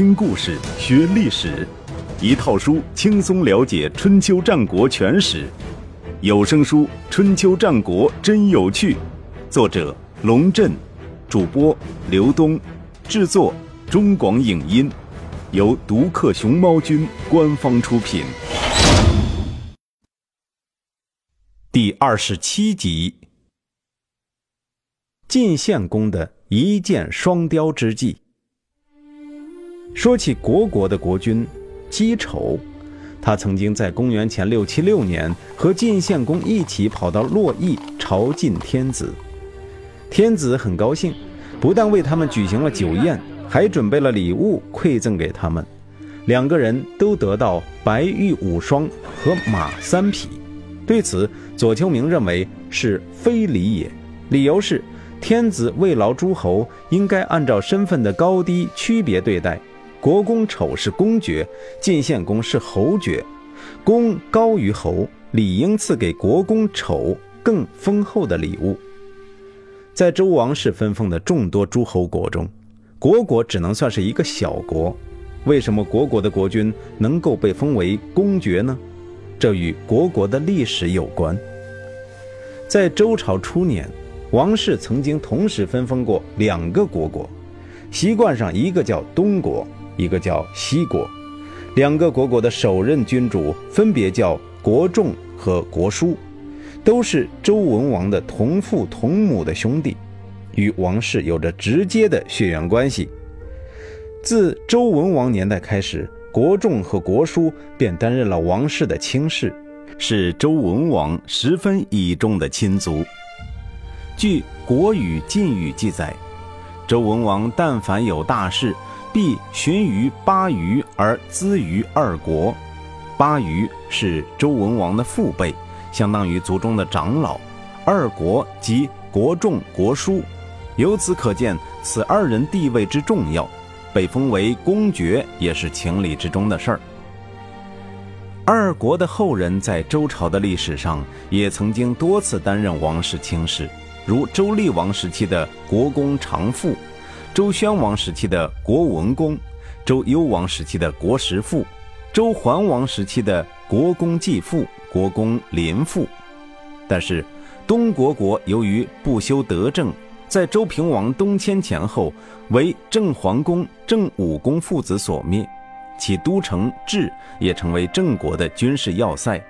听故事学历史，一套书轻松了解春秋战国全史。有声书《春秋战国真有趣》，作者龙震，主播刘东，制作中广影音，由独克熊猫君官方出品。第二十七集，晋献公的一箭双雕之计。说起虢国的国君姬丑，他曾经在公元前六七六年和晋献公一起跑到洛邑朝觐天子。天子很高兴，不但为他们举行了酒宴，还准备了礼物馈赠给他们。两个人都得到白玉五双和马三匹。对此，左丘明认为是非礼也，理由是天子慰劳诸侯，应该按照身份的高低区别对待。国公丑是公爵，晋献公是侯爵，公高于侯，理应赐给国公丑更丰厚的礼物。在周王室分封的众多诸侯国中，虢国只能算是一个小国。为什么虢国的国君能够被封为公爵呢？这与虢国的历史有关。在周朝初年，王室曾经同时分封过两个国国，习惯上一个叫东国。一个叫西国，两个国国的首任君主分别叫国仲和国叔，都是周文王的同父同母的兄弟，与王室有着直接的血缘关系。自周文王年代开始，国仲和国叔便担任了王室的卿士，是周文王十分倚重的亲族。据《国语·晋语》记载，周文王但凡有大事。必寻于巴渝而资于二国。巴渝是周文王的父辈，相当于族中的长老。二国即国仲、国叔。由此可见，此二人地位之重要，被封为公爵也是情理之中的事儿。二国的后人在周朝的历史上也曾经多次担任王室卿士，如周厉王时期的国公长父。周宣王时期的国文公，周幽王时期的国实父，周桓王时期的国公继父、国公临父。但是，东国国由于不修德政，在周平王东迁前后，为郑桓公、郑武公父子所灭，其都城治也成为郑国的军事要塞。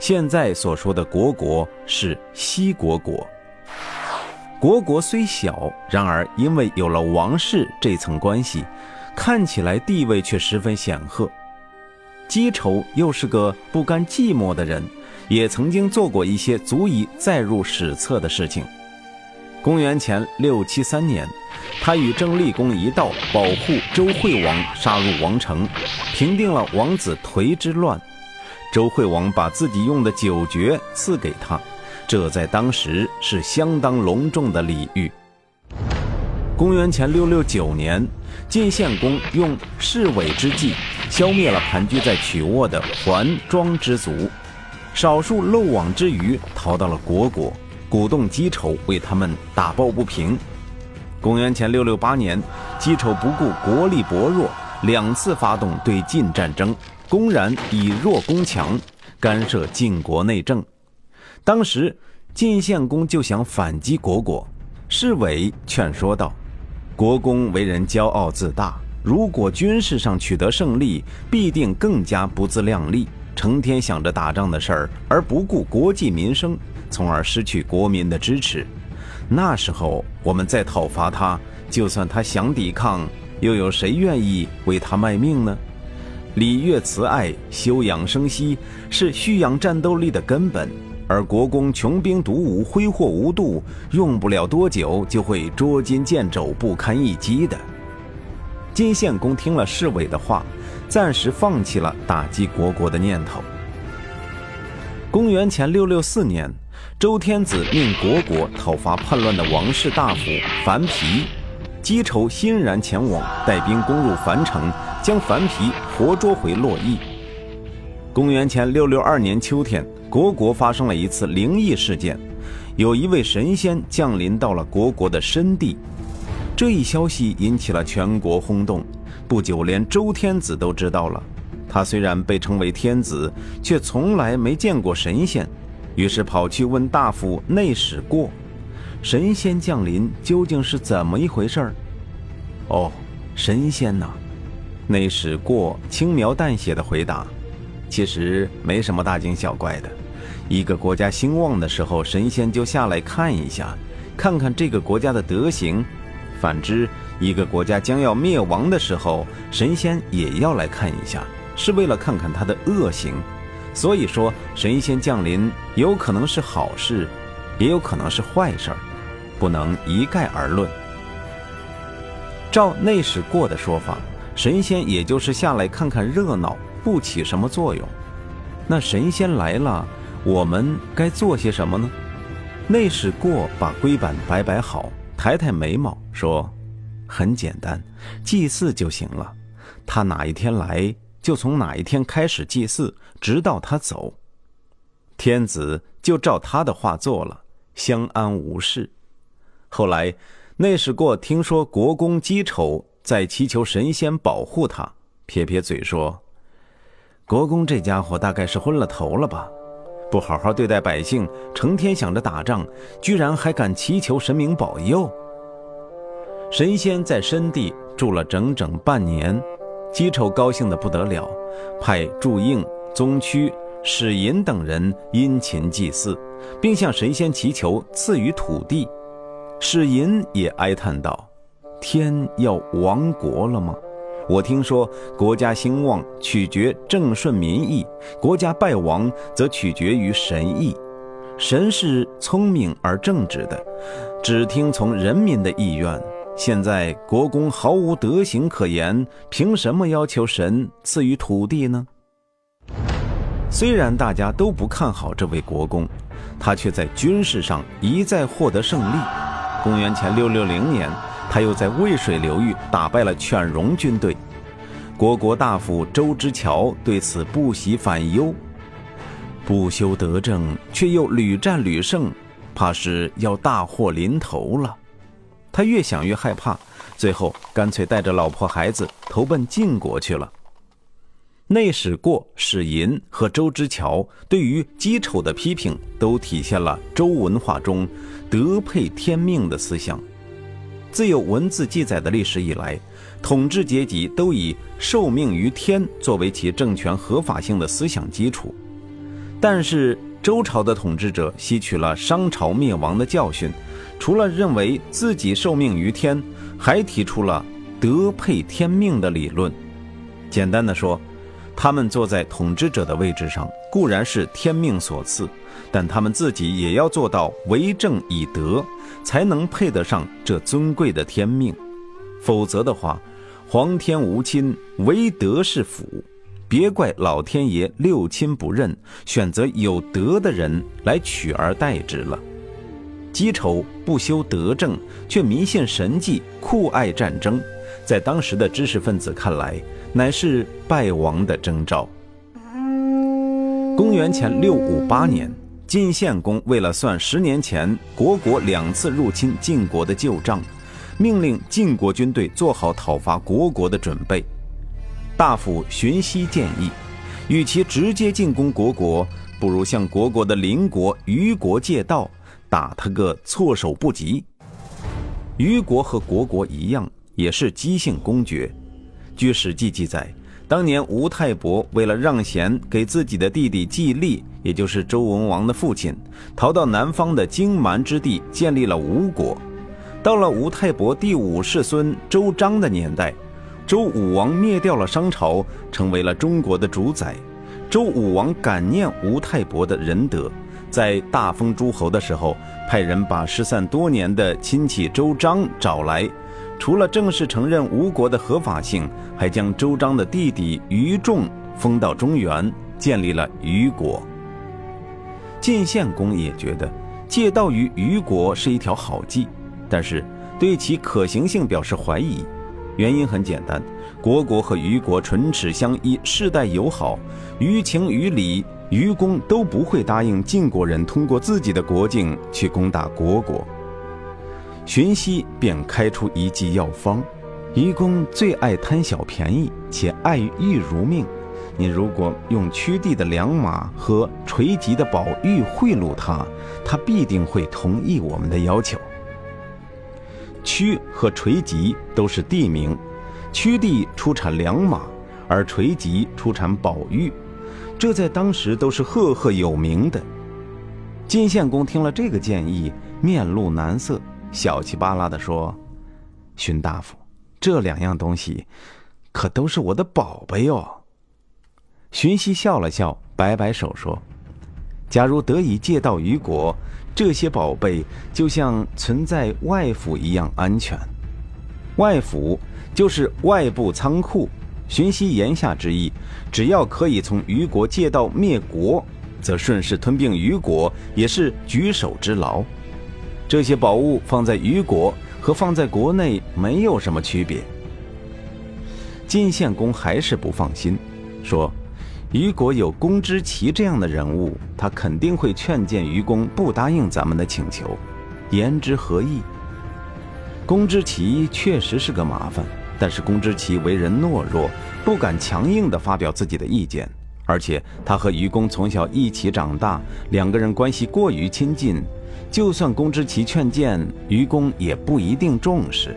现在所说的国国是西国国。国国虽小，然而因为有了王室这层关系，看起来地位却十分显赫。姬仇又是个不甘寂寞的人，也曾经做过一些足以载入史册的事情。公元前六七三年，他与郑立公一道保护周惠王杀入王城，平定了王子颓之乱。周惠王把自己用的酒爵赐给他。这在当时是相当隆重的礼遇。公元前六六九年，晋献公用弑伪之计，消灭了盘踞在曲沃的桓庄之族，少数漏网之鱼逃到了虢国，鼓动姬丑为他们打抱不平。公元前六六八年，姬丑不顾国力薄弱，两次发动对晋战争，公然以弱攻强，干涉晋国内政。当时，晋献公就想反击虢国，侍卫劝说道：“国公为人骄傲自大，如果军事上取得胜利，必定更加不自量力，成天想着打仗的事儿，而不顾国计民生，从而失去国民的支持。那时候，我们再讨伐他，就算他想抵抗，又有谁愿意为他卖命呢？礼乐慈爱、休养生息，是蓄养战斗力的根本。”而国公穷兵黩武、挥霍无度，用不了多久就会捉襟见肘、不堪一击的。晋献公听了侍卫的话，暂时放弃了打击国国的念头。公元前六六四年，周天子命虢国讨伐叛乱的王室大夫樊皮，姬仇欣然前往，带兵攻入樊城，将樊皮活捉回洛邑。公元前六六二年秋天。虢国发生了一次灵异事件，有一位神仙降临到了虢国的深地，这一消息引起了全国轰动。不久连周天子都知道了。他虽然被称为天子，却从来没见过神仙，于是跑去问大夫内史过：“神仙降临究竟是怎么一回事儿？”哦，神仙呐！内史过轻描淡写的回答：“其实没什么大惊小怪的。一个国家兴旺的时候，神仙就下来看一下，看看这个国家的德行；反之，一个国家将要灭亡的时候，神仙也要来看一下。”是为了看看他的恶行，所以说神仙降临有可能是好事，也有可能是坏事儿，不能一概而论。照内史过的说法，神仙也就是下来看看热闹，不起什么作用。那神仙来了，我们该做些什么呢？内史过把龟板摆摆好，抬抬眉毛说：“很简单，祭祀就行了。他哪一天来？”就从哪一天开始祭祀，直到他走，天子就照他的话做了，相安无事。后来内史过听说国公姬丑在祈求神仙保护他，撇撇嘴说：“国公这家伙大概是昏了头了吧？不好好对待百姓，成天想着打仗，居然还敢祈求神明保佑。”神仙在深地住了整整半年。姬丑高兴得不得了，派祝应、宗屈、史寅等人殷勤祭祀，并向神仙祈求赐予土地。史寅也哀叹道：“天要亡国了吗？我听说国家兴旺取决正顺民意，国家败亡则取决于神意。神是聪明而正直的，只听从人民的意愿。”现在国公毫无德行可言，凭什么要求神赐予土地呢？虽然大家都不看好这位国公，他却在军事上一再获得胜利。公元前六六零年，他又在渭水流域打败了犬戎军队。国国大夫周之乔对此不喜反忧，不修德政，却又屡战屡胜，怕是要大祸临头了。他越想越害怕，最后干脆带着老婆孩子投奔晋国去了。内史过、史寅和周之乔对于姬丑的批评，都体现了周文化中德配天命的思想。自有文字记载的历史以来，统治阶级都以受命于天作为其政权合法性的思想基础。但是周朝的统治者吸取了商朝灭亡的教训。除了认为自己受命于天，还提出了德配天命的理论。简单的说，他们坐在统治者的位置上，固然是天命所赐，但他们自己也要做到为政以德，才能配得上这尊贵的天命。否则的话，皇天无亲，唯德是辅，别怪老天爷六亲不认，选择有德的人来取而代之了。姬丑不修德政，却迷信神迹，酷爱战争，在当时的知识分子看来，乃是败亡的征兆。公元前六五八年，晋献公为了算十年前国国两次入侵晋国的旧账，命令晋国军队做好讨伐国国的准备。大夫荀息建议，与其直接进攻国国，不如向国国的邻国虞国借道。打他个措手不及。虞国和国国一样，也是姬姓公爵。据《史记》记载，当年吴太伯为了让贤给自己的弟弟季历，也就是周文王的父亲，逃到南方的荆蛮之地，建立了吴国。到了吴太伯第五世孙周章的年代，周武王灭掉了商朝，成为了中国的主宰。周武王感念吴太伯的仁德。在大封诸侯的时候，派人把失散多年的亲戚周章找来，除了正式承认吴国的合法性，还将周章的弟弟于仲封到中原，建立了虞国。晋献公也觉得借道于虞国是一条好计，但是对其可行性表示怀疑。原因很简单，国国和虞国唇齿相依，世代友好，于情于理。虞公都不会答应晋国人通过自己的国境去攻打国国，荀息便开出一剂药方，愚公最爱贪小便宜，且爱玉如命。你如果用屈地的良马和垂棘的宝玉贿赂他，他必定会同意我们的要求。屈和垂棘都是地名，屈地出产良马，而垂棘出产宝玉，这在当时都是赫赫有名的。晋献公听了这个建议，面露难色，小气巴拉地说：“荀大夫，这两样东西，可都是我的宝贝哦。”荀息笑了笑，摆摆手说：“假如得以借到虞国，这些宝贝就像存在外府一样安全。外府就是外部仓库。荀息言下之意，只要可以从虞国借到灭国，则顺势吞并虞国也是举手之劳。这些宝物放在虞国和放在国内没有什么区别。”晋献公还是不放心，说。虞国有公之奇这样的人物，他肯定会劝谏愚公不答应咱们的请求，言之何意？公之奇确实是个麻烦，但是公之奇为人懦弱，不敢强硬地发表自己的意见，而且他和愚公从小一起长大，两个人关系过于亲近，就算公之奇劝谏，愚公也不一定重视。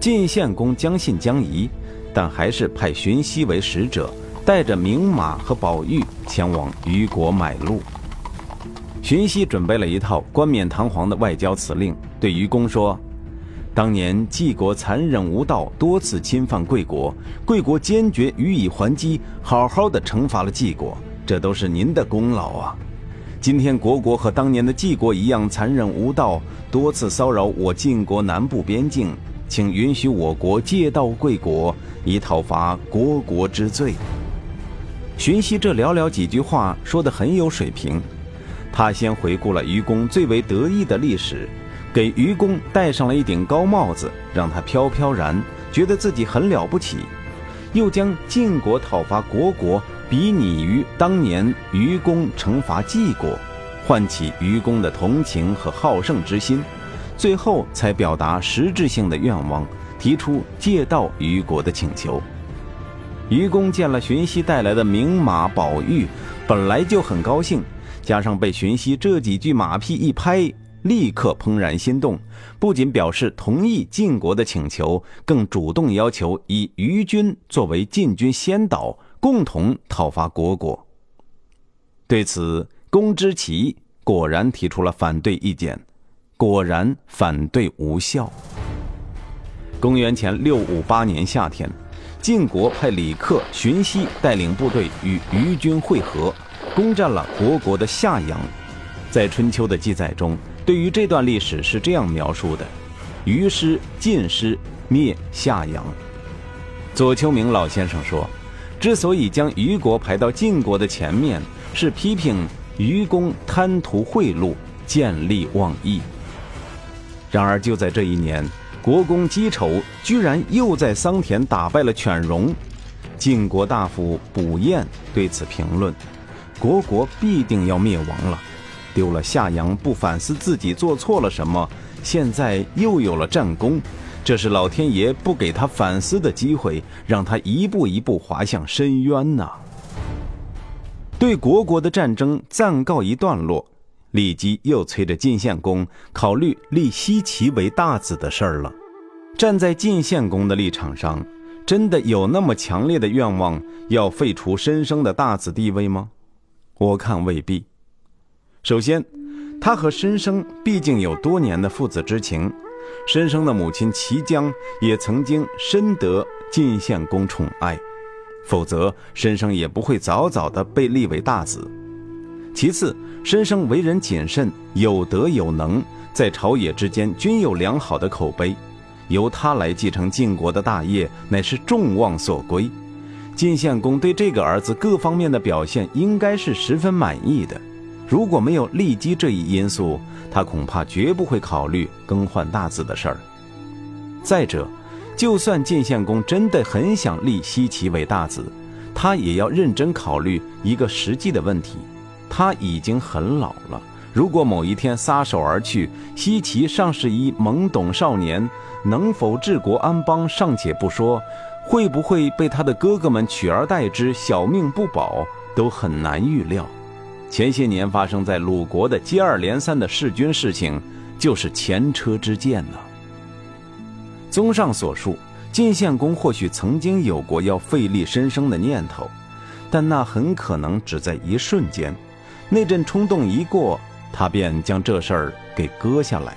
晋献公将信将疑，但还是派荀息为使者。带着名马和宝玉前往虞国买路。荀息准备了一套冠冕堂皇的外交辞令，对愚公说：“当年晋国残忍无道，多次侵犯贵国，贵国坚决予以还击，好好的惩罚了晋国，这都是您的功劳啊！今天国国和当年的晋国一样残忍无道，多次骚扰我晋国南部边境，请允许我国借道贵国，以讨伐国国之罪。”荀息这寥寥几句话说得很有水平，他先回顾了愚公最为得意的历史，给愚公戴上了一顶高帽子，让他飘飘然觉得自己很了不起，又将晋国讨伐国国比拟于当年愚公惩罚晋国，唤起愚公的同情和好胜之心，最后才表达实质性的愿望，提出借道虞国的请求。愚公见了荀息带来的名马宝玉，本来就很高兴，加上被荀息这几句马屁一拍，立刻怦然心动，不仅表示同意晋国的请求，更主动要求以虞军作为晋军先导，共同讨伐国国。对此，公之奇果然提出了反对意见，果然反对无效。公元前六五八年夏天。晋国派李克、荀息带领部队与虞军会合，攻占了国国的夏阳。在春秋的记载中，对于这段历史是这样描述的：虞师、晋师灭夏阳。左丘明老先生说，之所以将虞国排到晋国的前面，是批评虞公贪图贿赂、见利忘义。然而，就在这一年。国公姬丑居然又在桑田打败了犬戎，晋国大夫卜彦对此评论：“国国必定要灭亡了，丢了夏阳不反思自己做错了什么，现在又有了战功，这是老天爷不给他反思的机会，让他一步一步滑向深渊呐。”对国国的战争暂告一段落。李基又催着晋献公考虑立奚齐为大子的事儿了。站在晋献公的立场上，真的有那么强烈的愿望要废除申生的大子地位吗？我看未必。首先，他和申生毕竟有多年的父子之情，申生的母亲齐姜也曾经深得晋献公宠爱，否则申生也不会早早的被立为大子。其次，申生为人谨慎，有德有能，在朝野之间均有良好的口碑，由他来继承晋国的大业，乃是众望所归。晋献公对这个儿子各方面的表现，应该是十分满意的。如果没有利基这一因素，他恐怕绝不会考虑更换大子的事儿。再者，就算晋献公真的很想立西齐为大子，他也要认真考虑一个实际的问题。他已经很老了，如果某一天撒手而去，西岐尚是一懵懂少年，能否治国安邦尚且不说，会不会被他的哥哥们取而代之，小命不保，都很难预料。前些年发生在鲁国的接二连三的弑君事情，就是前车之鉴呢。综上所述，晋献公或许曾经有过要费力申生的念头，但那很可能只在一瞬间，那阵冲动一过。他便将这事儿给搁下来。